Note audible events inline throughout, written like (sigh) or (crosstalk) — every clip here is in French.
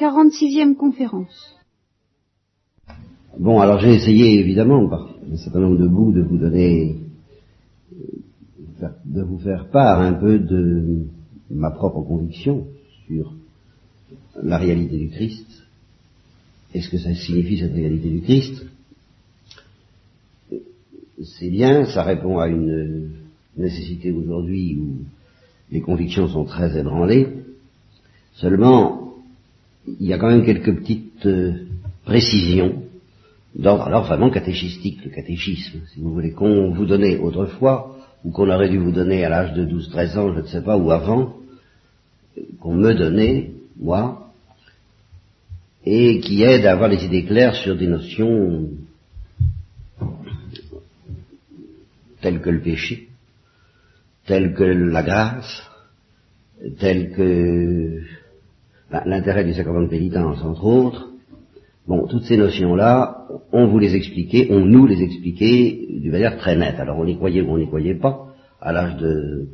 46e conférence. Bon, alors j'ai essayé évidemment par un certain nombre de bouts de vous donner, de vous faire part un peu de ma propre conviction sur la réalité du Christ. est ce que ça signifie cette réalité du Christ? C'est bien, ça répond à une nécessité aujourd'hui où les convictions sont très ébranlées. Seulement, il y a quand même quelques petites euh, précisions d'ordre alors vraiment catéchistique, le catéchisme, si vous voulez, qu'on vous donnait autrefois, ou qu'on aurait dû vous donner à l'âge de 12-13 ans, je ne sais pas, ou avant, qu'on me donnait, moi, et qui aide à avoir des idées claires sur des notions telles que le péché, telles que la grâce, telles que ben, l'intérêt du sacrement de pénitence, entre autres. Bon, toutes ces notions-là, on vous les expliquait, on nous les expliquait d'une manière très nette. Alors on y croyait ou on n'y croyait pas. À l'âge de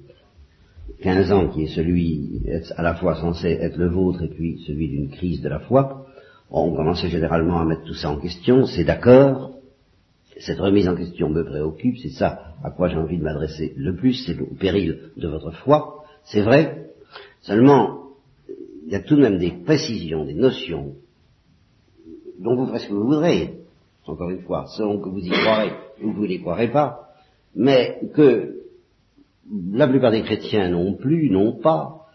15 ans, qui est celui à la fois censé être le vôtre et puis celui d'une crise de la foi, on commençait généralement à mettre tout ça en question, c'est d'accord, cette remise en question me préoccupe, c'est ça à quoi j'ai envie de m'adresser le plus, c'est le péril de votre foi, c'est vrai, seulement il y a tout de même des précisions, des notions, dont vous ferez ce que vous voudrez, encore une fois, selon que vous y croirez ou vous n'y croirez pas, mais que la plupart des chrétiens non plus, non pas,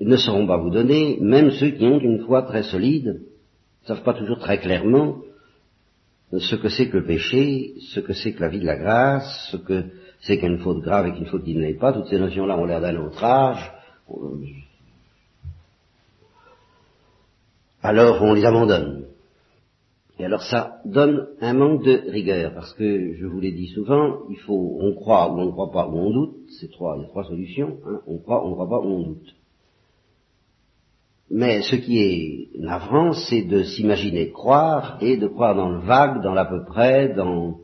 ne sauront pas vous donner, même ceux qui ont une foi très solide, ne savent pas toujours très clairement ce que c'est que le péché, ce que c'est que la vie de la grâce, ce que c'est qu'une faute grave et qu'une faute qui ne l'est pas, toutes ces notions-là ont l'air d'un autre âge, alors on les abandonne. Et alors ça donne un manque de rigueur, parce que je vous l'ai dit souvent, il faut, on croit ou on ne croit pas ou on doute, c'est trois, il y a trois solutions, hein, on croit, on ne croit pas ou on doute. Mais ce qui est navrant, c'est de s'imaginer croire et de croire dans le vague, dans l'à peu près, dans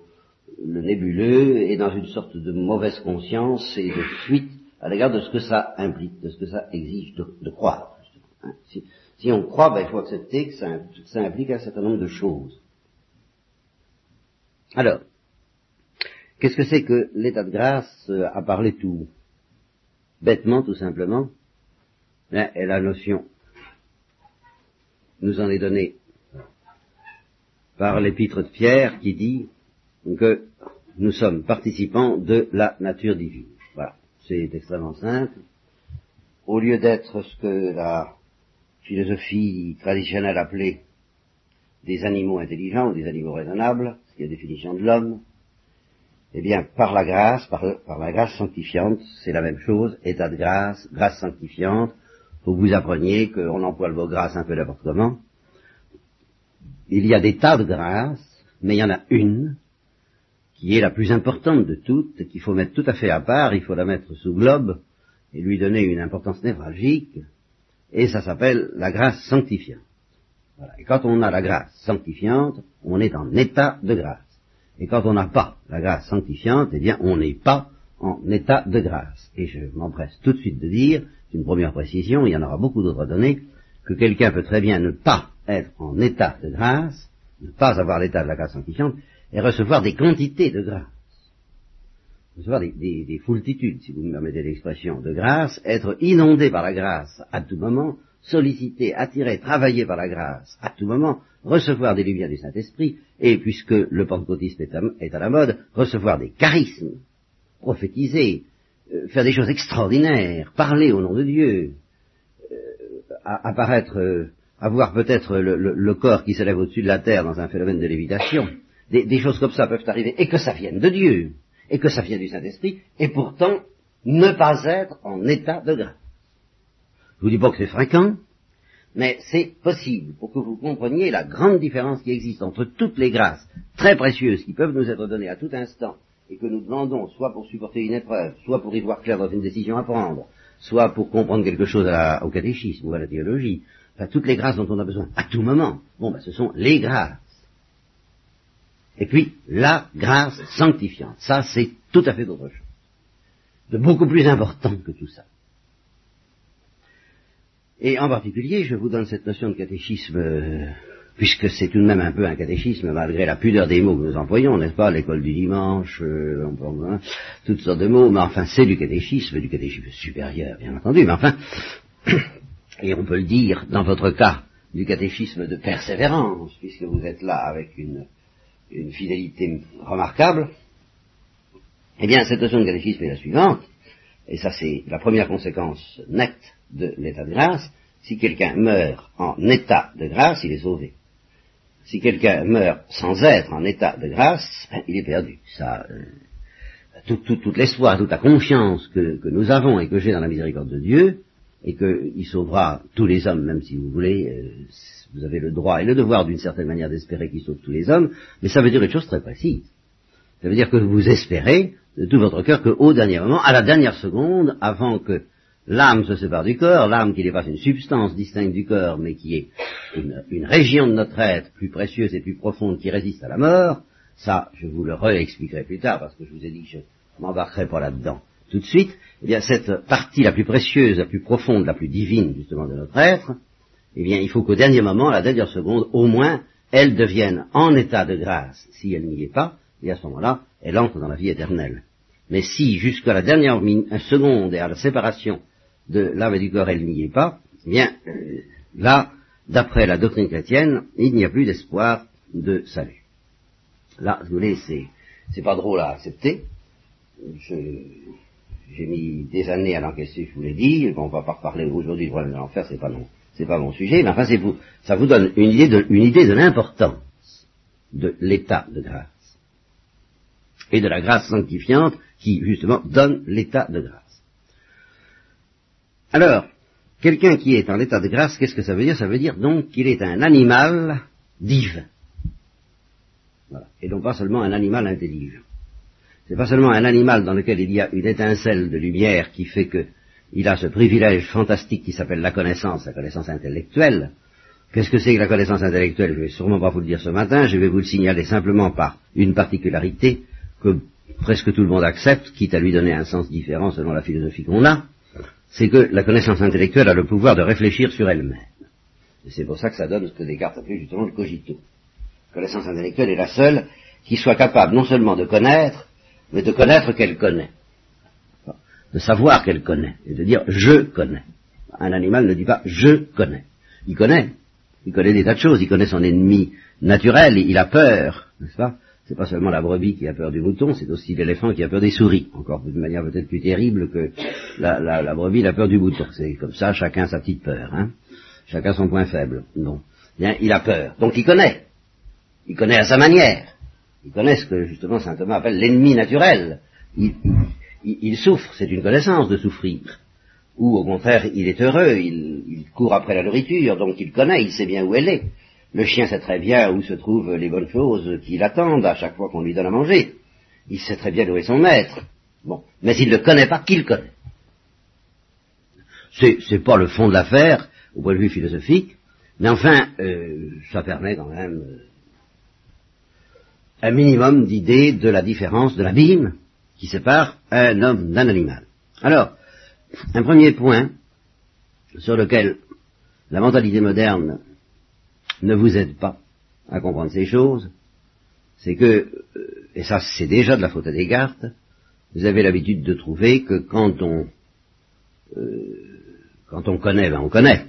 le nébuleux et dans une sorte de mauvaise conscience et de fuite à l'égard de ce que ça implique, de ce que ça exige de, croire. Hein. On croit, ben, il faut accepter que ça, implique un certain nombre de choses. Alors, qu'est-ce que c'est que l'état de grâce euh, à parler tout? Bêtement, tout simplement ben, Et la notion nous en est donnée par l'épître de Pierre qui dit que nous sommes participants de la nature divine. Voilà, c'est extrêmement simple. Au lieu d'être ce que la philosophie traditionnelle appelée des animaux intelligents ou des animaux raisonnables, ce qui est la définition de l'homme, eh bien, par la grâce, par, la grâce sanctifiante, c'est la même chose, état de grâce, grâce sanctifiante, faut que vous appreniez qu'on emploie le mot grâce un peu n'importe comment. Il y a des tas de grâces, mais il y en a une qui est la plus importante de toutes, qu'il faut mettre tout à fait à part, il faut la mettre sous globe et lui donner une importance névralgique, et ça s'appelle la grâce sanctifiante. Et quand on a la grâce sanctifiante, on est en état de grâce. Et quand on n'a pas la grâce sanctifiante, eh bien, on n'est pas en état de grâce. Et je m'empresse tout de suite de dire, c'est une première précision, il y en aura beaucoup d'autres données, que quelqu'un peut très bien ne pas être en état de grâce, ne pas avoir l'état de la grâce sanctifiante, et recevoir des quantités de grâce recevoir des, des, des foultitudes, si vous me permettez l'expression, de grâce, être inondé par la grâce à tout moment, sollicité, attiré, travaillé par la grâce à tout moment, recevoir des lumières du Saint-Esprit, et puisque le pentecôtisme est à, est à, la mode, recevoir des charismes, prophétiser, euh, faire des choses extraordinaires, parler au nom de Dieu, euh, apparaître, euh, avoir peut-être le, le, le, corps qui s'élève au-dessus de la terre dans un phénomène de lévitation, des choses comme ça peuvent arriver, et que ça vienne de Dieu et que ça vient du Saint-Esprit, et pourtant ne pas être en état de grâce. Je vous dis pas que c'est fréquent, mais c'est possible pour que vous compreniez la grande différence qui existe entre toutes les grâces très précieuses qui peuvent nous être données à tout instant et que nous demandons soit pour supporter une épreuve, soit pour y voir clair dans une décision à prendre, soit pour comprendre quelque chose au catéchisme ou à la théologie, enfin toutes les grâces dont on a besoin à tout moment, bon ben ce sont les grâces et puis, la grâce sanctifiante. Ça, c'est tout à fait autre chose. De beaucoup plus important que tout ça. Et en particulier, je vous donne cette notion de catéchisme, euh, puisque c'est tout de même un peu un catéchisme, malgré la pudeur des mots que nous employons, n'est-ce pas, l'école du dimanche, euh, hein, toutes sortes de mots, mais enfin c'est du catéchisme, du catéchisme supérieur, bien entendu, mais enfin, (coughs) et on peut le dire, dans votre cas, du catéchisme de persévérance, puisque vous êtes là avec une, une fidélité remarquable, eh bien, cette notion de catéchisme est la suivante, et ça c'est la première conséquence nette de l'état de grâce, si quelqu'un meurt en état de grâce, il est sauvé. Si quelqu'un meurt sans être en état de grâce, ben, il est perdu. Ça, euh, tout, tout, tout l'espoir, toute la confiance que, nous avons et que j'ai dans la miséricorde de Dieu, et qu'il sauvera tous les hommes, même si vous voulez, euh, vous avez le droit et le devoir d'une certaine manière d'espérer qu'il sauve tous les hommes, mais ça veut dire une chose très précise. Ça veut dire que vous espérez de tout votre cœur qu'au dernier moment, à la dernière seconde, avant que l'âme se sépare du corps, l'âme qui n'est pas une substance distincte du corps, mais qui est une, une, région de notre être plus précieuse et plus profonde qui résiste à la mort, ça, je vous le réexpliquerai plus tard, parce que je vous ai dit que je m'embarquerai pas là-dedans tout de suite, eh bien, cette partie la plus précieuse, la plus profonde, la plus divine, justement, de notre être, eh bien, il faut qu'au dernier moment, à la dernière seconde, au moins, elle devienne en état de grâce, si elle n'y est pas, et à ce moment-là, elle entre dans la vie éternelle. Mais si, jusqu'à la dernière seconde et à la séparation de l'âme et du corps, elle n'y est pas, eh bien, euh, là, d'après la doctrine chrétienne, il n'y a plus d'espoir de salut. Là, vous voulez, c'est, pas drôle à accepter. J'ai mis des années à l'encaisser, je vous l'ai dit. On va pas reparler aujourd'hui du problème de l'enfer, c'est pas non, c'est pas mon sujet, mais enfin, vous, ça vous donne une idée de, une idée de l'importance de l'état de grâce et de la grâce sanctifiante qui, justement, donne l'état de grâce. Alors, quelqu'un qui est en état de grâce, qu'est-ce que ça veut dire? Ça veut dire donc qu'il est un animal divin. Voilà. Et non pas seulement un animal intelligent. C'est pas seulement un animal dans lequel il y a une étincelle de lumière qui fait qu'il a ce privilège fantastique qui s'appelle la connaissance, la connaissance intellectuelle. Qu'est-ce que c'est que la connaissance intellectuelle? Je vais sûrement pas vous le dire ce matin, je vais vous le signaler simplement par une particularité que presque tout le monde accepte, quitte à lui donner un sens différent selon la philosophie qu'on a, c'est que la connaissance intellectuelle a le pouvoir de réfléchir sur elle-même. Et c'est pour ça que ça donne ce que Descartes appelait justement le cogito. La connaissance intellectuelle est la seule qui soit capable non seulement de connaître, mais de connaître qu'elle connaît. De savoir qu'elle connaît, et de dire je connais. Un animal ne dit pas je connais. Il connaît. Il connaît des tas de choses. Il connaît son ennemi naturel. Il a peur, n'est-ce pas? C'est pas seulement la brebis qui a peur du mouton, c'est aussi l'éléphant qui a peur des souris. Encore d'une manière peut-être plus terrible que la, la, la, brebis a peur du mouton. C'est comme ça, chacun sa petite peur. Hein. Chacun son point faible. Non. Bien, il a peur. Donc il connaît. Il connaît à sa manière. Il connaît ce que justement saint Thomas appelle l'ennemi naturel. Il, il, il souffre, c'est une connaissance de souffrir. Ou au contraire, il est heureux, il, il court après la nourriture, donc il connaît, il sait bien où elle est. Le chien sait très bien où se trouvent les bonnes choses qui l'attendent à chaque fois qu'on lui donne à manger. Il sait très bien où est son maître. Bon. Mais il ne connaît pas qui le connaît. C'est, c'est pas le fond de l'affaire, au point de vue philosophique, mais enfin, euh, ça permet quand même euh, un minimum d'idées de la différence de l'abîme qui sépare un homme d'un animal. Alors, un premier point sur lequel la mentalité moderne ne vous aide pas à comprendre ces choses, c'est que, euh, et ça c'est déjà de la faute à Descartes, vous avez l'habitude de trouver que quand on, euh, quand on connaît, ben on connaît.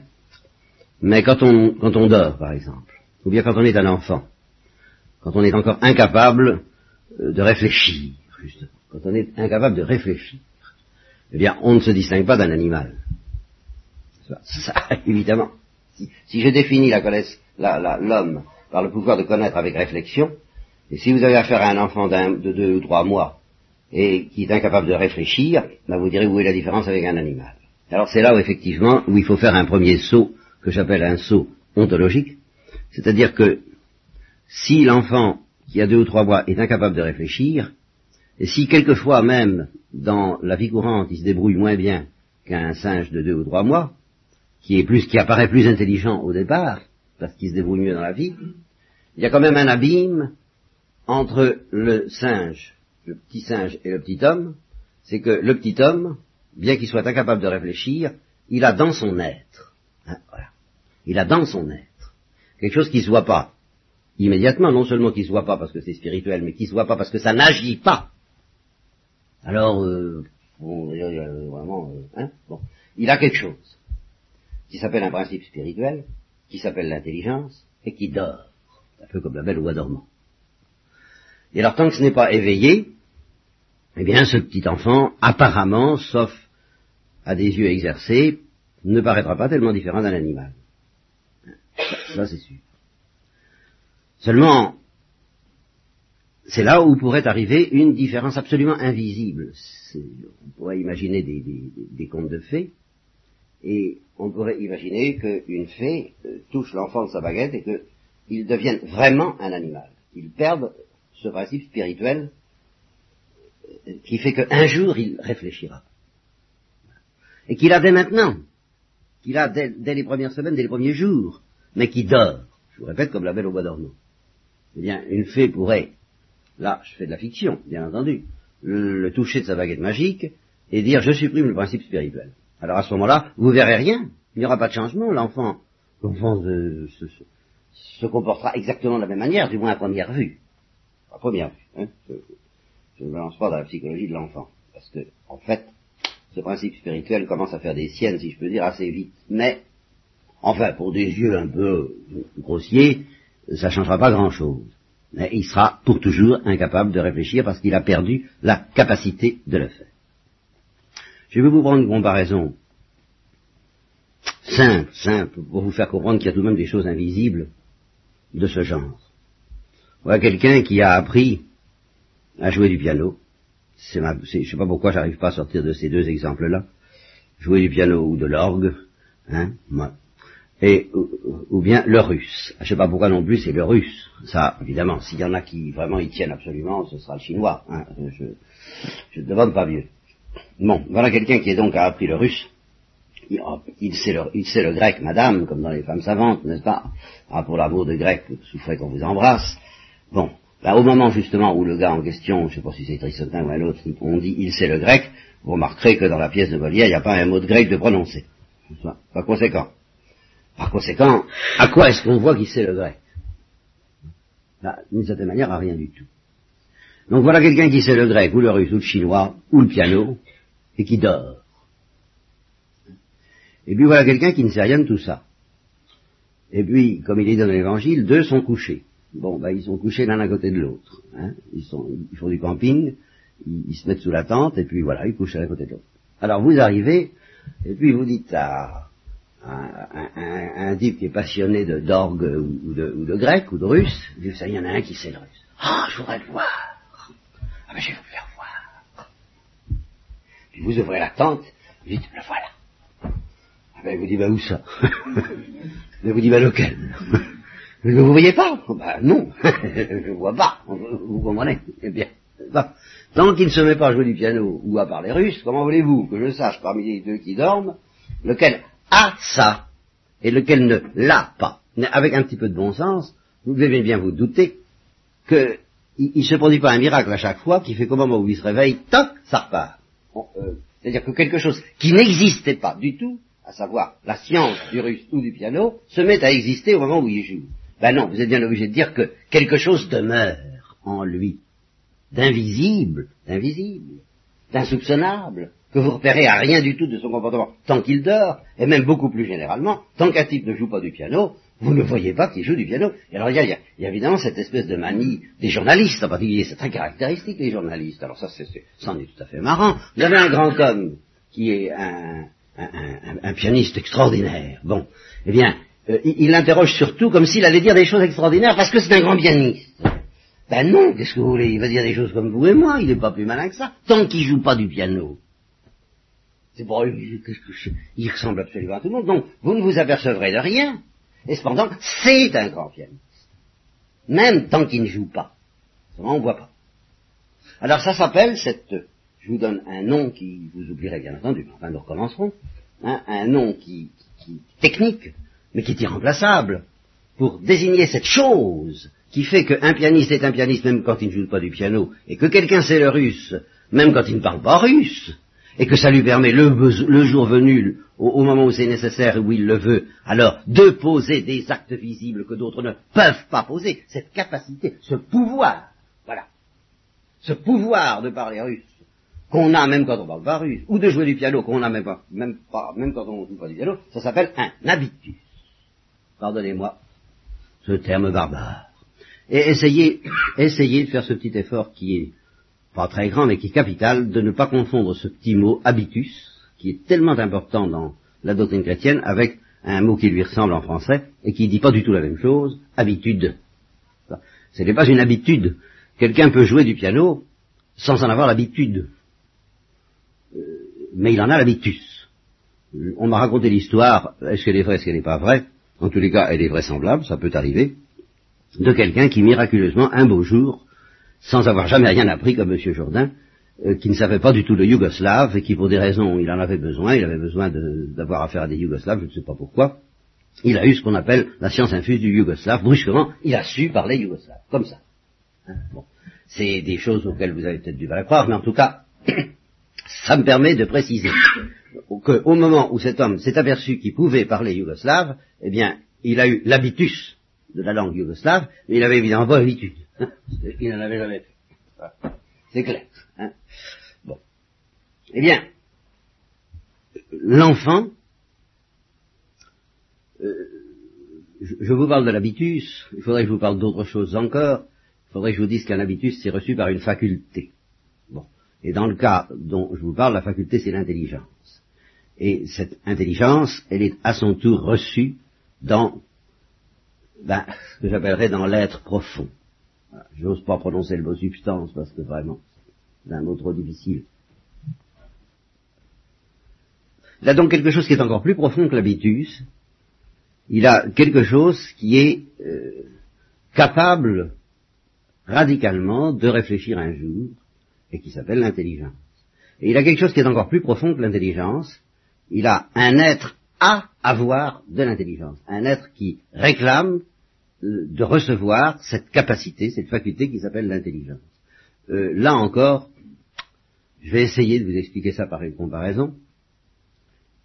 Mais quand on, quand on dort, par exemple, ou bien quand on est un enfant, quand on est encore incapable euh, de réfléchir, justement, quand on est incapable de réfléchir, eh bien, on ne se distingue pas d'un animal. Ça, (laughs) évidemment. Si, si je définis la, l'homme par le pouvoir de connaître avec réflexion, et si vous avez affaire à un enfant de deux ou trois mois et qui est incapable de réfléchir, ben vous direz où est la différence avec un animal? Alors c'est là où effectivement où il faut faire un premier saut que j'appelle un saut ontologique, c'est-à-dire que si l'enfant qui a deux ou trois mois est incapable de réfléchir, et si quelquefois même dans la vie courante il se débrouille moins bien qu'un singe de deux ou trois mois, qui apparaît plus intelligent au départ, parce qu'il se débrouille mieux dans la vie, il y a quand même un abîme entre le singe, le petit singe et le petit homme, c'est que le petit homme, bien qu'il soit incapable de réfléchir, il a dans son être Hein, voilà. Il a dans son être quelque chose qui ne se voit pas immédiatement, non seulement qui ne se voit pas parce que c'est spirituel, mais qui ne se voit pas parce que ça n'agit pas. Alors, euh, bon, vraiment, euh, hein, bon, il a quelque chose qui s'appelle un principe spirituel, qui s'appelle l'intelligence, et qui dort, un peu comme la belle oie dormant. Et alors, tant que ce n'est pas éveillé, eh bien, ce petit enfant, apparemment, sauf à des yeux exercés, ne paraîtra pas tellement différent d'un animal. Ça, c'est sûr. Seulement, c'est là où pourrait arriver une différence absolument invisible. On pourrait imaginer des, contes de fées, et on pourrait imaginer qu'une fée euh, touche l'enfant de sa baguette et qu'il devienne vraiment un animal. Il perde ce principe spirituel euh, qui fait qu'un jour il réfléchira. Et qu'il a dès maintenant, qu'il a dès, les premières semaines, dès les premiers jours, mais qui dort. Je vous répète, comme la belle au bois dormant. Eh bien, une fée pourrait, là, je fais de la fiction, bien entendu, le, toucher de sa baguette magique et dire je supprime le principe spirituel. Alors à ce moment-là, vous verrez rien, il n'y aura pas de changement, l'enfant, l'enfant se, comportera exactement de la même manière, du moins à première vue. À première vue. Hein, je, ne me lance pas dans la psychologie de l'enfant, parce que, en fait, ce principe spirituel commence à faire des siennes, si je peux dire, assez vite. Mais, enfin, pour des yeux un peu grossiers, ça ne changera pas grand-chose. Mais il sera pour toujours incapable de réfléchir parce qu'il a perdu la capacité de le faire. Je vais vous prendre une comparaison simple, simple, pour vous faire comprendre qu'il y a tout de même des choses invisibles de ce genre. Voilà quelqu'un qui a appris à jouer du piano. je ne sais pas pourquoi j'arrive pas à sortir de ces deux exemples-là. Jouer du piano ou de l'orgue, hein, et ou, bien le russe. Je ne sais pas pourquoi non plus c'est le russe. Ça, évidemment, s'il y en a qui vraiment y tiennent absolument, ce sera le chinois. Hein. Je ne demande pas mieux. Bon, voilà quelqu'un qui est donc a appris le russe. Il, oh, sait le, grec, madame, comme dans les femmes savantes, n'est-ce pas? Ah, Pour l'amour de grec, souffrez qu'on vous embrasse. Bon, ben, au moment justement où le gars en question, je ne sais pas si c'est Trisotin ou un autre, on dit il sait le grec, vous remarquerez que dans la pièce de Molière, il n'y a pas un mot de grec de prononcer. Pas conséquent. Par conséquent, à quoi est-ce qu'on voit qu'il sait le grec ben, D'une certaine manière, à rien du tout. Donc voilà quelqu'un qui sait le grec, ou le russe, ou le chinois, ou le piano, et qui dort. Et puis voilà quelqu'un qui ne sait rien de tout ça. Et puis, comme il est dans l'évangile, deux sont couchés. Bon, ben, ils sont couchés l'un à côté de l'autre. Hein. Ils, font du camping, ils, se mettent sous la tente, et puis voilà, ils couchent l'un à côté de l'autre. Alors vous arrivez, et puis vous dites à un, type qui est passionné de d'orgue ou, de, grec ou de russe, il y en a un qui sait le russe. Ah, je voudrais le voir. Ah, ben je vais vous le faire voir. Puis vous ouvrez la tente, vous dites, le voilà. Ah, ben, il vous dit, bah, où ça? Il (laughs) vous dit, bah, lequel? Ne vous voyez pas? Bah non, (laughs) je ne vois pas, vous comprenez? Eh bien, tant qu'il ne se met pas à jouer du piano ou à parler russe, comment voulez-vous que je sache parmi les deux qui dorment, lequel? A ça et lequel ne l'a pas Avec un petit peu de bon sens, vous devez bien vous douter qu'il ne se produit pas un miracle à chaque fois qui fait qu'au moment où il se réveille, toc, ça repart. Euh, c'est-à-dire que quelque chose qui n'existait pas du tout, à savoir la science du russe ou du piano, se met à exister au moment où il joue. Ben non, vous êtes bien obligé de dire que quelque chose demeure en lui, d'invisible, d'invisible, d'insoupçonnable, que vous repérez à rien du tout de son comportement tant qu'il dort, et même beaucoup plus généralement, tant qu'un type ne joue pas du piano, vous ne voyez pas qu'il joue du piano. Et alors il y, a, évidemment cette espèce de manie des journalistes en particulier, c'est très caractéristique les journalistes. Alors ça, c'est, c'en est tout à fait marrant. Vous avez un grand homme qui est un, un pianiste extraordinaire. Bon, eh bien, euh, il l'interroge surtout comme s'il allait dire des choses extraordinaires parce que c'est un grand pianiste. Ben non, qu'est-ce que vous voulez? Il va dire des choses comme vous et moi, il n'est pas plus malin que ça, tant qu'il joue pas du piano. C'est pour il ressemble absolument à tout le monde. Donc, vous ne vous apercevrez de rien. Et cependant, c'est un grand pianiste. Même tant qu'il ne joue pas. On ne voit pas. Alors ça s'appelle cette... Je vous donne un nom qui vous oublierez bien entendu, enfin nous recommencerons. Hein, un nom qui, qui technique, mais qui est irremplaçable, pour désigner cette chose qui fait qu'un pianiste est un pianiste même quand il ne joue pas du piano, et que quelqu'un sait le russe, même quand il ne parle pas russe, et que ça lui permet le, jour venu, au, moment où c'est nécessaire et où il le veut, alors de poser des actes visibles que d'autres ne peuvent pas poser, cette capacité, ce pouvoir, voilà, ce pouvoir de parler russe, qu'on a même quand on parle pas russe, ou de jouer du piano qu'on a même pas, même même quand on joue pas du piano, ça s'appelle un habitus. Pardonnez-moi ce terme barbare. Et essayez, essayez de faire ce petit effort qui est pas très grand, mais qui est capital, de ne pas confondre ce petit mot habitus, qui est tellement important dans la doctrine chrétienne, avec un mot qui lui ressemble en français, et qui ne dit pas du tout la même chose, habitude. Ce n'est pas une habitude. Quelqu'un peut jouer du piano sans en avoir l'habitude. Euh, mais il en a l'habitus. On m'a raconté l'histoire, est-ce qu'elle est vraie, est-ce qu'elle n'est pas vraie? En tous les cas, elle est vraisemblable, ça peut arriver, de quelqu'un qui miraculeusement, un beau jour, sans avoir jamais rien appris comme M. Jourdain, euh, qui ne savait pas du tout le yougoslave et qui, pour des raisons, il en avait besoin, il avait besoin d'avoir affaire à des yougoslaves, je ne sais pas pourquoi, il a eu ce qu'on appelle la science infuse du yougoslave. Brusquement, il a su parler yougoslave, comme ça. Hein, bon. C'est des choses auxquelles vous avez peut-être du mal à croire, mais en tout cas, (clears throat) ça me permet de préciser qu'au moment où cet homme s'est aperçu qu'il pouvait parler yougoslave, eh bien, il a eu l'habitus de la langue yougoslave, mais il avait évidemment pas l'habitude. Il n'en avait jamais fait. C'est clair. Hein bon. Eh bien, l'enfant, euh, je, vous parle de l'habitus, il faudrait que je vous parle d'autre chose encore, il faudrait que je vous dise qu'un habitus c'est reçu par une faculté. Bon. Et dans le cas dont je vous parle, la faculté c'est l'intelligence. Et cette intelligence, elle est à son tour reçue dans ben, ce que j'appellerais dans l'être profond. J'ose pas prononcer le mot substance parce que vraiment, c'est un mot trop difficile. Il a donc quelque chose qui est encore plus profond que l'habitus. Il a quelque chose qui est euh, capable radicalement de réfléchir un jour et qui s'appelle l'intelligence. Et il a quelque chose qui est encore plus profond que l'intelligence. Il a un être à avoir de l'intelligence. Un être qui réclame de recevoir cette capacité, cette faculté qui s'appelle l'intelligence. Euh, là encore, je vais essayer de vous expliquer ça par une comparaison.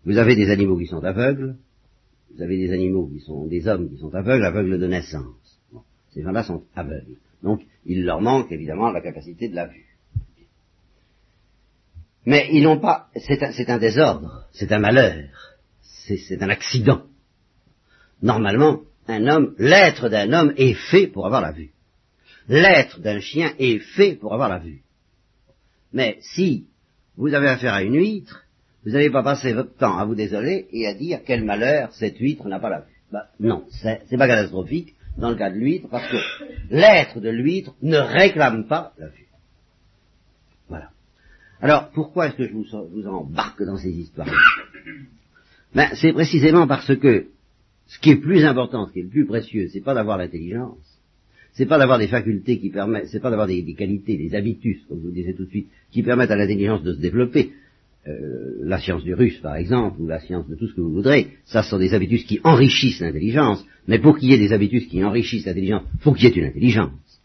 Vous avez des animaux qui sont aveugles, vous avez des animaux qui sont des hommes qui sont aveugles, aveugles de naissance. ces gens-là sont aveugles. Donc, il leur manque évidemment la capacité de la vue. Mais ils n'ont pas, c'est un, un, désordre, c'est un malheur, c'est un accident. Normalement, un homme, l'être d'un homme est fait pour avoir la vue. L'être d'un chien est fait pour avoir la vue. Mais si vous avez affaire à une huître, vous n'allez pas passer votre temps à vous désoler et à dire quel malheur cette huître n'a pas la vue. Bah, non, c'est pas catastrophique dans le cas de l'huître parce que l'être de l'huître ne réclame pas la vue. Voilà. Alors, pourquoi est-ce que je vous, embarque dans ces histoires? Ben, C'est précisément parce que ce qui est plus important, ce qui est le plus précieux, c'est pas d'avoir l'intelligence, c'est pas d'avoir des facultés qui permettent, c'est pas d'avoir des, qualités, des habitus, comme je vous disais tout de suite, qui permettent à l'intelligence de se développer. Euh, la science du russe, par exemple, ou la science de tout ce que vous voudrez, ça sont des habitus qui enrichissent l'intelligence. Mais pour qu'il y ait des habitus qui enrichissent l'intelligence, il faut qu'il y ait une intelligence.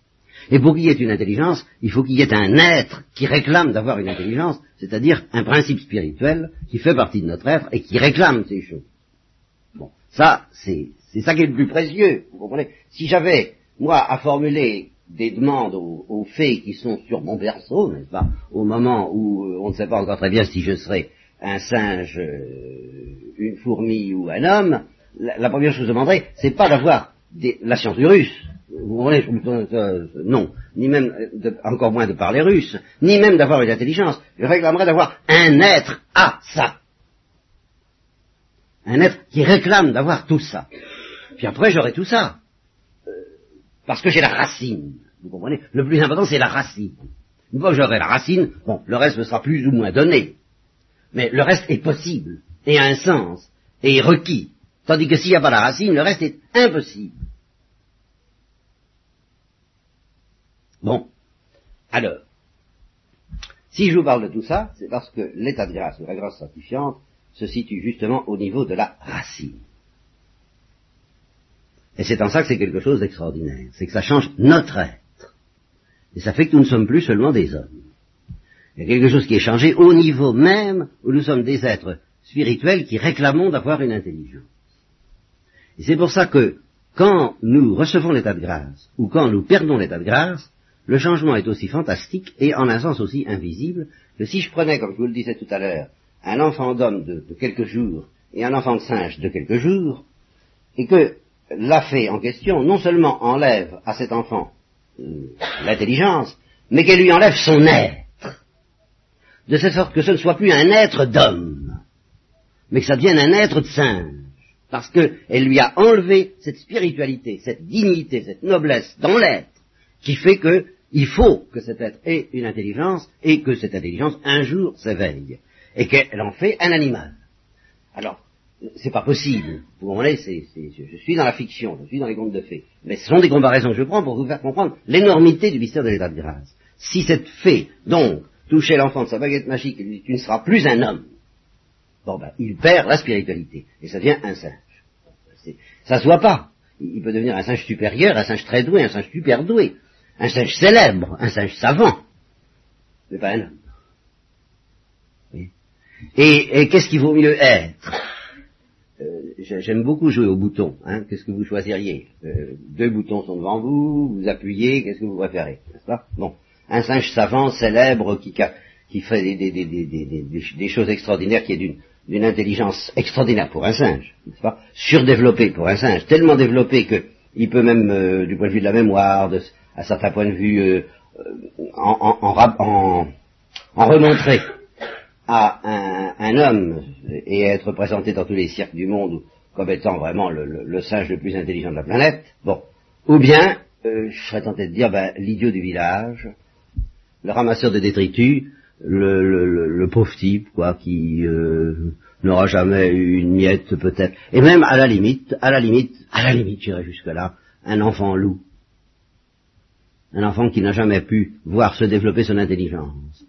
Et pour qu'il y ait une intelligence, il faut qu'il y ait un être qui réclame d'avoir une intelligence, c'est-à-dire un principe spirituel qui fait partie de notre être et qui réclame ces choses. Ça, c'est ça qui est le plus précieux, vous comprenez? Si j'avais, moi, à formuler des demandes aux, fées qui sont sur mon berceau, n'est-ce pas, au moment où euh, on ne sait pas encore très bien si je serai un singe, euh, une fourmi ou un homme, la, première chose que je demanderais, c'est pas d'avoir la science du russe, vous comprenez? Euh, Non, ni même, encore moins de parler russe, ni même d'avoir une intelligence. Je réclamerais d'avoir un être à ça un être qui réclame d'avoir tout ça. Puis après, j'aurai tout ça. Euh, parce que j'ai la racine. Vous comprenez? Le plus important, c'est la racine. Une fois que j'aurai la racine, bon, le reste me sera plus ou moins donné. Mais le reste est possible, et a un sens, et est requis. Tandis que s'il n'y a pas la racine, le reste est impossible. Bon. Alors, si je vous parle de tout ça, c'est parce que l'état de grâce, la grâce sanctifiante, se situe justement au niveau de la racine. Et c'est en ça que c'est quelque chose d'extraordinaire. C'est que ça change notre être. Et ça fait que nous ne sommes plus seulement des hommes. Il y a quelque chose qui est changé au niveau même où nous sommes des êtres spirituels qui réclamons d'avoir une intelligence. Et c'est pour ça que quand nous recevons l'état de grâce, ou quand nous perdons l'état de grâce, le changement est aussi fantastique et en un sens aussi invisible que si je prenais, comme je vous le disais tout à l'heure, un enfant d'homme de, quelques jours et un enfant de singe de quelques jours, et que la fée en question non seulement enlève à cet enfant euh, l'intelligence, mais qu'elle lui enlève son être, de cette sorte que ce ne soit plus un être d'homme, mais que ça devienne un être de singe, parce qu'elle lui a enlevé cette spiritualité, cette dignité, cette noblesse dans l'être, qui fait qu'il faut que cet être ait une intelligence, et que cette intelligence un jour s'éveille, et qu'elle en fait un animal. Alors, c'est pas possible. Vous comprenez, je suis dans la fiction, je suis dans les contes de fées. Mais ce sont des comparaisons que je prends pour vous faire comprendre l'énormité du mystère de l'état de grâce. Si cette fée, donc, touchait l'enfant de sa baguette magique et tu ne seras plus un homme, bon ben, il perd la spiritualité, et ça devient un singe. Ça se voit pas. Il peut devenir un singe supérieur, un singe très doué, un singe super doué, un singe célèbre, un singe savant, mais pas un homme. Et, qu'est-ce qu'il vaut mieux être euh, J'aime beaucoup jouer aux boutons. Hein. Qu'est-ce que vous choisiriez euh, Deux boutons sont devant vous, vous appuyez, qu'est-ce que vous préférez N'est-ce pas? Bon, un singe savant, célèbre, qui, qui fait des, des, des, des, choses extraordinaires, qui est d'une intelligence extraordinaire pour un singe, n'est-ce pas? Surdéveloppé pour un singe, tellement développé que il peut même, euh, du point de vue de la mémoire, de, à certains points de vue, en, en, en remontrer à un, un, homme et être présenté dans tous les cirques du monde comme étant vraiment le, le, singe le plus intelligent de la planète, bon, ou bien, euh, je serais tenté de dire, ben, l'idiot du village, le ramasseur de détritus, le, le pauvre type, quoi, qui euh, n'aura jamais eu une miette peut-être, et même à la limite, à la limite, à la limite, j'irai jusque là, un enfant loup, un enfant qui n'a jamais pu voir se développer son intelligence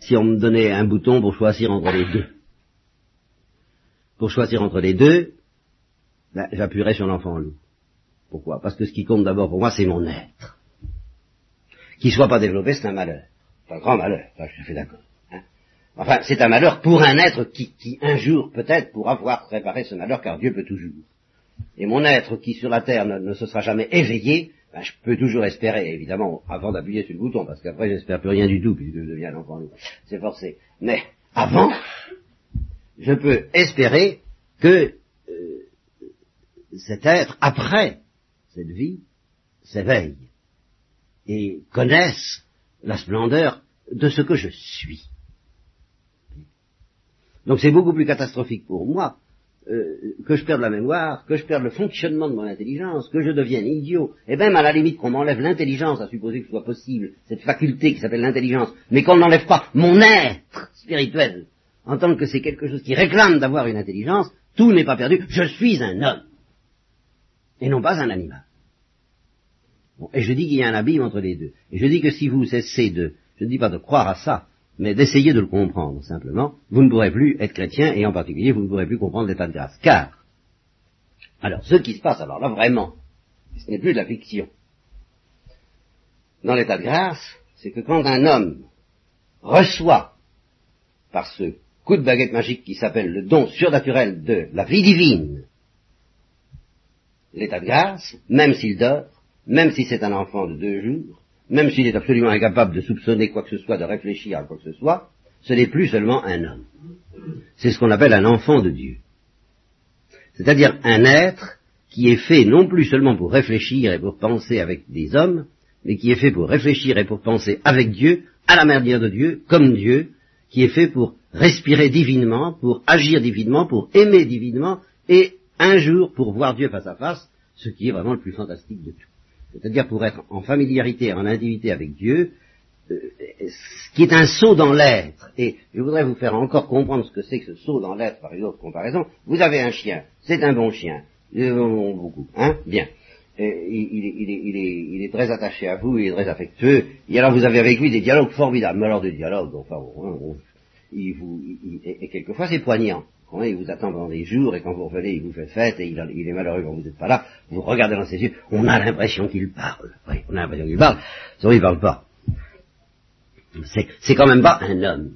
si on me donnait un bouton pour choisir entre les deux. Pour choisir entre les deux, ben, j'appuierais sur l'enfant loup. Pourquoi? Parce que ce qui compte d'abord pour moi, c'est mon être. Qu'il soit pas développé, c'est un malheur. C'est un grand malheur, ça, je suis d'accord. Hein. enfin, c'est un malheur pour un être qui, qui un jour, peut-être, pourra voir préparer ce malheur, car Dieu peut toujours. Et mon être qui sur la terre ne se sera jamais éveillé, ben, je peux toujours espérer, évidemment, avant d'appuyer sur le bouton, parce qu'après j'espère plus rien du tout, puisque je deviens l'enfant loup. C'est forcé. Mais avant, je peux espérer que euh, cet être, après cette vie, s'éveille et connaisse la splendeur de ce que je suis. Donc c'est beaucoup plus catastrophique pour moi euh, que je perde la mémoire, que je perde le fonctionnement de mon intelligence, que je devienne idiot, et même à la limite qu'on m'enlève l'intelligence, à supposer que ce soit possible, cette faculté qui s'appelle l'intelligence, mais qu'on n'enlève pas mon être spirituel, en tant que c'est quelque chose qui réclame d'avoir une intelligence, tout n'est pas perdu, je suis un homme, et non pas un animal. et je dis qu'il y a un abîme entre les deux. Et je dis que si vous cessez de, je ne dis pas de croire à ça, mais d'essayer de le comprendre simplement, vous ne pourrez plus être chrétien et en particulier vous ne pourrez plus comprendre l'état de grâce. Car, alors ce qui se passe alors là vraiment, ce n'est plus de la fiction. Dans l'état de grâce, c'est que quand un homme reçoit par ce coup de baguette magique qui s'appelle le don surnaturel de la vie divine, l'état de grâce, même s'il dort, même si c'est un enfant de deux jours, même s'il est absolument incapable de soupçonner quoi que ce soit, de réfléchir à quoi que ce soit, ce n'est plus seulement un homme. C'est ce qu'on appelle un enfant de Dieu. C'est-à-dire un être qui est fait non plus seulement pour réfléchir et pour penser avec des hommes, mais qui est fait pour réfléchir et pour penser avec Dieu, à la manière de Dieu, comme Dieu, qui est fait pour respirer divinement, pour agir divinement, pour aimer divinement, et un jour pour voir Dieu face à face, ce qui est vraiment le plus fantastique de tout c'est-à-dire pour être en familiarité, en intimité avec Dieu, euh, ce qui est un saut dans l'être. Et je voudrais vous faire encore comprendre ce que c'est que ce saut dans l'être par une autre comparaison. Vous avez un chien, c'est un bon chien, beaucoup, hein, bien. il, il, est, très attaché à vous, il est très affectueux, et alors vous avez avec lui des dialogues formidables, mais alors des dialogues, enfin, il vous, et quelquefois c'est poignant il vous attend pendant des jours et quand vous revenez, il vous fait fête et il, est malheureux quand vous n'êtes pas là. Vous regardez dans ses yeux, on a l'impression qu'il parle. Oui, on a l'impression qu'il parle, sauf il parle pas. C'est quand même pas un homme.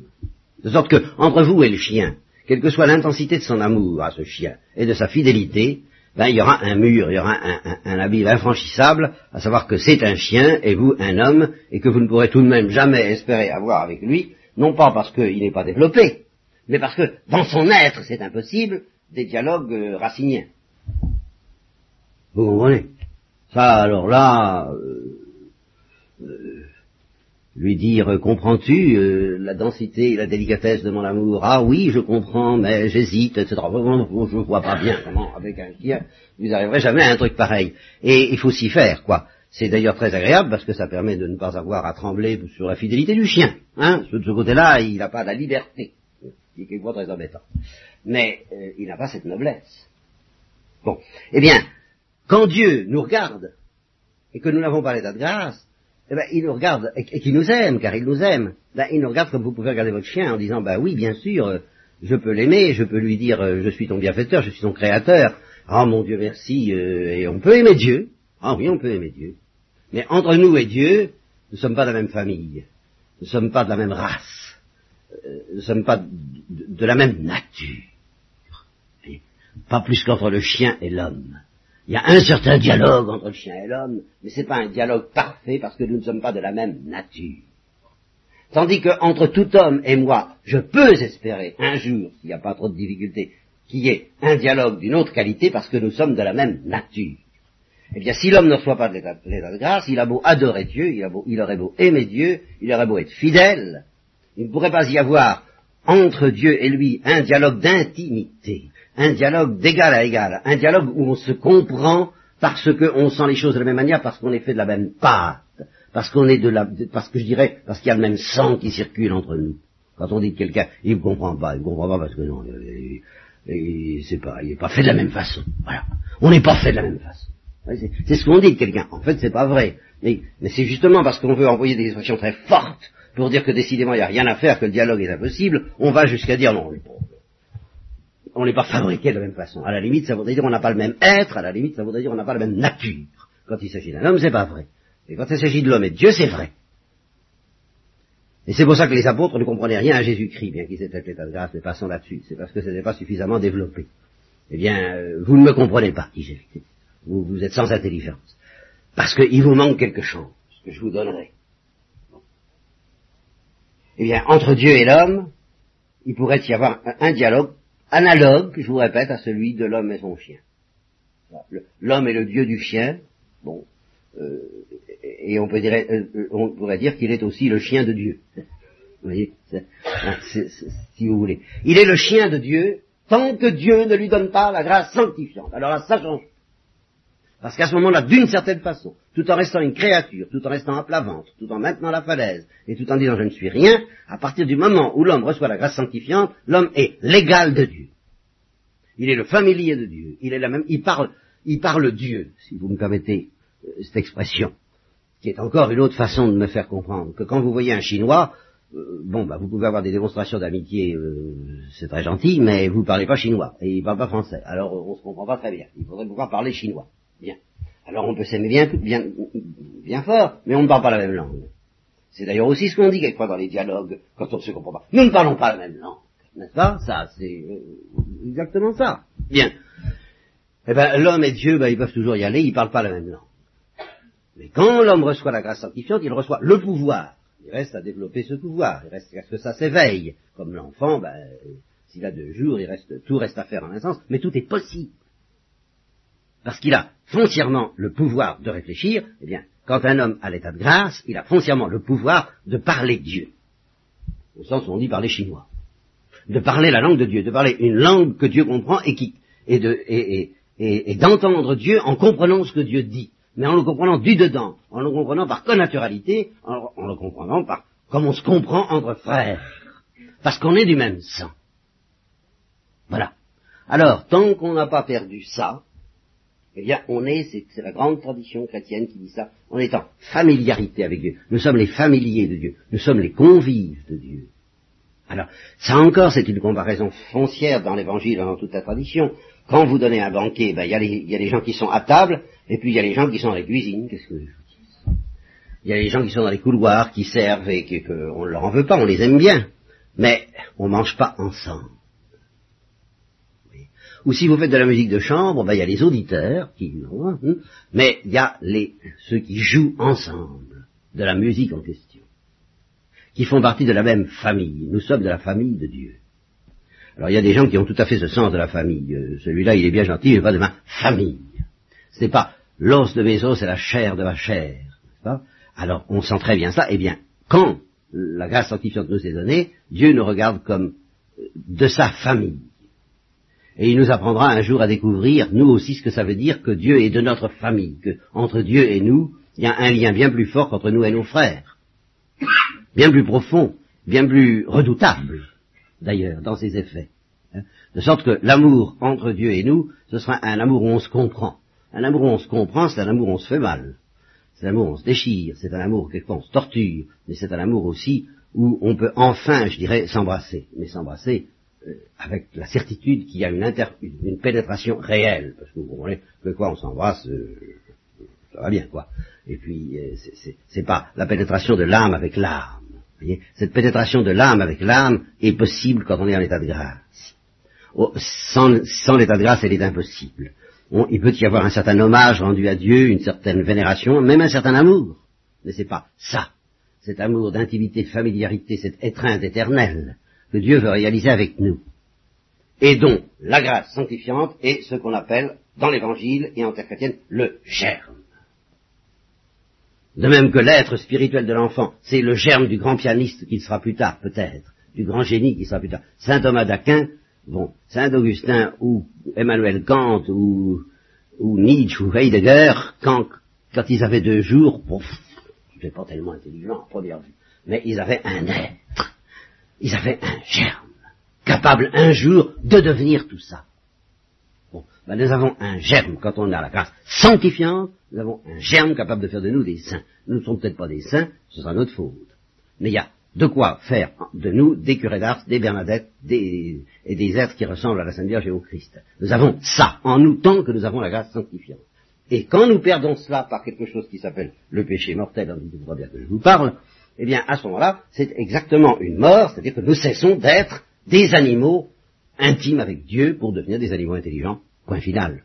De sorte que, entre vous et le chien, quelle que soit l'intensité de son amour à ce chien et de sa fidélité, ben, il y aura un mur, il y aura un, un, un infranchissable, à savoir que c'est un chien et vous un homme, et que vous ne pourrez tout de même jamais espérer avoir avec lui, non pas parce qu'il n'est pas développé, mais parce que dans son être c'est impossible, des dialogues euh, raciniens. Vous comprenez? Ça, alors là, euh, euh, lui dire comprends-tu la densité et la délicatesse de mon amour? Ah oui, je comprends, mais j'hésite, etc. Je vois pas bien comment avec un chien vous arriverez jamais à un truc pareil. Et il faut s'y faire, quoi. C'est d'ailleurs très agréable parce que ça permet de ne pas avoir à trembler sur la fidélité du chien. Hein de ce côté-là, il n'a pas la liberté, qui est quelquefois très embêtant. Mais euh, il n'a pas cette noblesse. Bon, eh bien, quand Dieu nous regarde et que nous n'avons pas l'état de grâce, eh ben, il nous regarde, et, qu'il nous aime, car il nous aime, ben, il nous regarde comme vous pouvez regarder votre chien en disant, ben oui, bien sûr, euh, je peux l'aimer, je peux lui dire, euh, je suis ton bienfaiteur, je suis ton créateur, ah mon Dieu, merci, euh, et on peut aimer Dieu, ah oui, on peut aimer Dieu. Mais entre nous et Dieu, nous ne sommes pas de la même famille, nous ne sommes pas de la même race, ne sommes pas de, la même nature, pas plus qu'entre le chien et l'homme. Il y a un certain dialogue entre le chien et l'homme, mais ce n'est pas un dialogue parfait parce que nous ne sommes pas de la même nature. Tandis que entre tout homme et moi, je peux espérer un jour, s'il n'y a pas trop de difficultés, qu'il y ait un dialogue d'une autre qualité parce que nous sommes de la même nature. Eh bien, si l'homme ne reçoit pas de l'état de grâce, il a beau adorer Dieu, il aurait beau aimer Dieu, il aurait beau être fidèle, il ne pourrait pas y avoir entre Dieu et lui un dialogue d'intimité, un dialogue d'égal à égal, un dialogue où on se comprend parce qu'on sent les choses de la même manière, parce qu'on est fait de la même pâte, parce qu'on est de la, parce que je dirais, parce qu'il y a le même sang qui circule entre nous. Quand on dit que quelqu'un, il ne comprend pas, il ne comprend pas parce que non, il, il, pas, il n'est pas fait de la même façon. Voilà. On n'est pas fait de la même façon. C'est ce qu'on dit de quelqu'un. En fait, c'est pas vrai. Mais, mais c'est justement parce qu'on veut envoyer des expressions très fortes pour dire que décidément il n'y a rien à faire, que le dialogue est impossible, on va jusqu'à dire non, on n'est pas fabriqué de la même façon. À la limite, ça voudrait dire qu'on n'a pas le même être, à la limite, ça voudrait dire qu'on n'a pas la même nature. Quand il s'agit d'un homme, c'est pas vrai. Et quand il s'agit de l'homme et de Dieu, c'est vrai. Et c'est pour ça que les apôtres ne comprenaient rien à Jésus-Christ, bien qu'ils étaient l'état de grâce, mais passons là-dessus. C'est parce que ce n'était pas suffisamment développé. Eh bien, euh, vous ne me comprenez pas, dit Jésus. Vous, vous êtes sans intelligence. Parce qu'il vous manque quelque chose que je vous donnerai. Eh bien, entre Dieu et l'homme, il pourrait y avoir un, dialogue analogue, je vous répète, à celui de l'homme et son chien. L'homme est le dieu du chien, bon, euh, et on, peut dire, euh, on pourrait dire qu'il est aussi le chien de Dieu. Vous voyez, si vous voulez. Il est le chien de Dieu tant que Dieu ne lui donne pas la grâce sanctifiante. Alors là, ça change. Parce qu'à ce moment-là, d'une certaine façon, tout en restant une créature, tout en restant à plat ventre, tout en maintenant la falaise, et tout en disant je ne suis rien, à partir du moment où l'homme reçoit la grâce sanctifiante, l'homme est l'égal de Dieu. Il est le familier de Dieu. Il est la même, il parle, il parle Dieu, si vous me permettez euh, cette expression, qui est encore une autre façon de me faire comprendre que quand vous voyez un Chinois, euh, bon, bah, vous pouvez avoir des démonstrations d'amitié, euh, c'est très gentil, mais vous ne parlez pas chinois et il ne parle pas français. Alors on ne se comprend pas très bien. Il faudrait pouvoir parler chinois. Bien. Alors on peut s'aimer bien, bien, bien fort, mais on ne parle pas la même langue. C'est d'ailleurs aussi ce qu'on dit quelquefois dans les dialogues, quand on ne se comprend pas. Nous ne parlons pas la même langue. N'est-ce pas? Ça, c'est exactement ça. Bien. Eh bien, l'homme et Dieu, ben, ils peuvent toujours y aller, ils ne parlent pas la même langue. Mais quand l'homme reçoit la grâce sanctifiante, il reçoit le pouvoir. Il reste à développer ce pouvoir, il reste à ce que ça s'éveille. Comme l'enfant, ben, s'il a deux jours, il reste, tout reste à faire en un sens, mais tout est possible parce qu'il a foncièrement le pouvoir de réfléchir, eh bien, quand un homme a l'état de grâce, il a foncièrement le pouvoir de parler Dieu. Au sens où on dit parler chinois. De parler la langue de Dieu, de parler une langue que Dieu comprend et qui, et de, et, et, et d'entendre Dieu en comprenant ce que Dieu dit. Mais en le comprenant du dedans, en le comprenant par connaturalité, en, en le comprenant par, comme on se comprend entre frères. Parce qu'on est du même sang. Voilà. Alors, tant qu'on n'a pas perdu ça, eh bien, on est, c'est la grande tradition chrétienne qui dit ça, on est en familiarité avec Dieu. Nous sommes les familiers de Dieu. Nous sommes les convives de Dieu. Alors, ça encore, c'est une comparaison foncière dans l'évangile, dans toute la tradition. Quand vous donnez un banquet, ben, il y, a les gens qui sont à table, et puis il y a les gens qui sont à la cuisine. Qu'est-ce que je vous dis Il y a les gens qui sont dans les couloirs, qui servent et qu'on ne leur en veut pas, on les aime bien. Mais on ne mange pas ensemble. Ou si vous faites de la musique de chambre, ben, il y a les auditeurs, qui, hein, mais il y a les, ceux qui jouent ensemble de la musique en question, qui font partie de la même famille. Nous sommes de la famille de Dieu. Alors il y a des gens qui ont tout à fait ce sens de la famille. Euh, celui-là, il est bien gentil, mais pas de ma famille. Ce n'est pas l'os de mes os et la chair de ma chair. Alors on sent très bien ça. Eh bien, quand la grâce sanctifiante nous est donnée, Dieu nous regarde comme euh, de sa famille. Et il nous apprendra un jour à découvrir, nous aussi, ce que ça veut dire que Dieu est de notre famille, que entre Dieu et nous, il y a un lien bien plus fort qu'entre nous et nos frères, bien plus profond, bien plus redoutable, d'ailleurs, dans ses effets. Hein. De sorte que l'amour entre Dieu et nous, ce sera un amour où on se comprend. Un amour où on se comprend, c'est un amour où on se fait mal. C'est un amour où on se déchire, c'est un amour où on se torture, mais c'est un amour aussi où on peut enfin, je dirais, s'embrasser. Mais s'embrasser avec la certitude qu'il y a une, une, pénétration réelle, parce que vous comprenez que quoi on s'embrasse, euh, ça va bien quoi. Et puis euh, c'est pas la pénétration de l'âme avec l'âme. Cette pénétration de l'âme avec l'âme est possible quand on est en état de grâce. Oh, sans, sans l'état de grâce, elle est impossible. il peut y avoir un certain hommage rendu à Dieu, une certaine vénération, même un certain amour. Mais c'est pas ça. Cet amour d'intimité, de familiarité, cette étreinte éternelle que Dieu veut réaliser avec nous. Et dont la grâce sanctifiante est ce qu'on appelle, dans l'Évangile et en terre chrétienne, le germe. De même que l'être spirituel de l'enfant, c'est le germe du grand pianiste qui sera plus tard, peut-être, du grand génie qui sera plus tard. Saint Thomas d'Aquin, bon, Saint Augustin ou Emmanuel Kant ou, Nietzsche ou Heidegger, quand, ils avaient deux jours, bon, c'est pas tellement intelligent à première vue, mais ils avaient un être ils avaient un germe, capable un jour de devenir tout ça. Bon, ben nous avons un germe quand on a la grâce sanctifiante, nous avons un germe capable de faire de nous des saints. Nous ne sommes peut-être pas des saints, ce sera notre faute. Mais il y a de quoi faire de nous des curés d'Ars, des Bernadettes, des, et des êtres qui ressemblent à la Sainte Vierge et au Christ. Nous avons ça en nous tant que nous avons la grâce sanctifiante. Et quand nous perdons cela par quelque chose qui s'appelle le péché mortel, dont vous voyez bien que je vous parle, eh bien, à ce moment-là, c'est exactement une mort, c'est-à-dire que nous cessons d'être des animaux intimes avec Dieu pour devenir des animaux intelligents. Point final.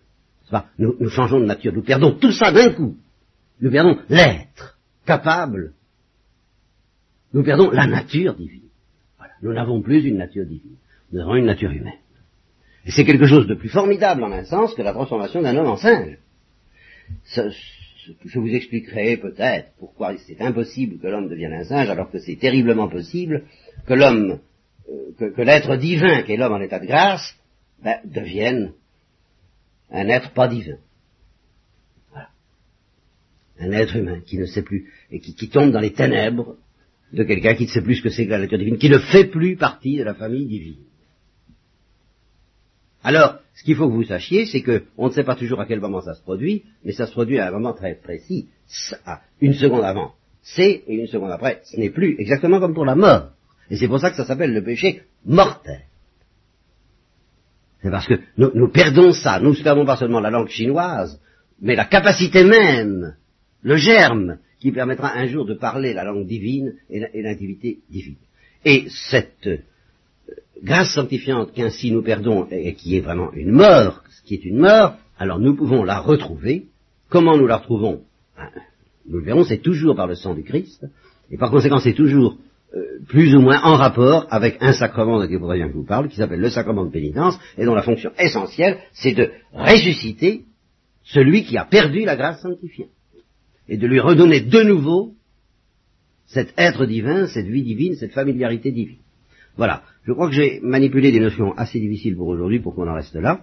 Nous, nous changeons de nature, nous perdons tout ça d'un coup. Nous perdons l'être capable. Nous perdons la nature divine. Voilà. Nous n'avons plus une nature divine. Nous avons une nature humaine. Et c'est quelque chose de plus formidable en un sens que la transformation d'un homme en singe je vous expliquerai peut-être pourquoi c'est impossible que l'homme devienne un singe, alors que c'est terriblement possible que l'homme, euh, que, l'être divin, qui est l'homme en état de grâce, ben, devienne un être pas divin. Voilà. Un être humain qui ne sait plus, et qui, qui tombe dans les ténèbres de quelqu'un qui ne sait plus ce que c'est que la nature divine, qui ne fait plus partie de la famille divine. Alors, ce qu'il faut que vous sachiez, c'est qu'on ne sait pas toujours à quel moment ça se produit, mais ça se produit à un moment très précis, une seconde avant, c'est, et une seconde après, ce n'est plus, exactement comme pour la mort. Et c'est pour ça que ça s'appelle le péché mortel. C'est parce que nous, perdons ça, nous perdons pas seulement la langue chinoise, mais la capacité même, le germe, qui permettra un jour de parler la langue divine et l'intimité divine. Et cette grâce sanctifiante qu'ainsi nous perdons et qui est vraiment une mort, ce qui est une mort, alors nous pouvons la retrouver. Comment nous la retrouvons? Ben, Nous le verrons, c'est toujours par le sang du Christ, et par conséquent c'est toujours euh, plus ou moins en rapport avec un sacrement il faudrait bien que je vous parle, qui s'appelle le sacrement de pénitence, et dont la fonction essentielle, c'est de ressusciter celui qui a perdu la grâce sanctifiante, et de lui redonner de nouveau cet être divin, cette vie divine, cette familiarité divine. Voilà. Je crois que j'ai manipulé des notions assez difficiles pour aujourd'hui pour qu'on en reste là.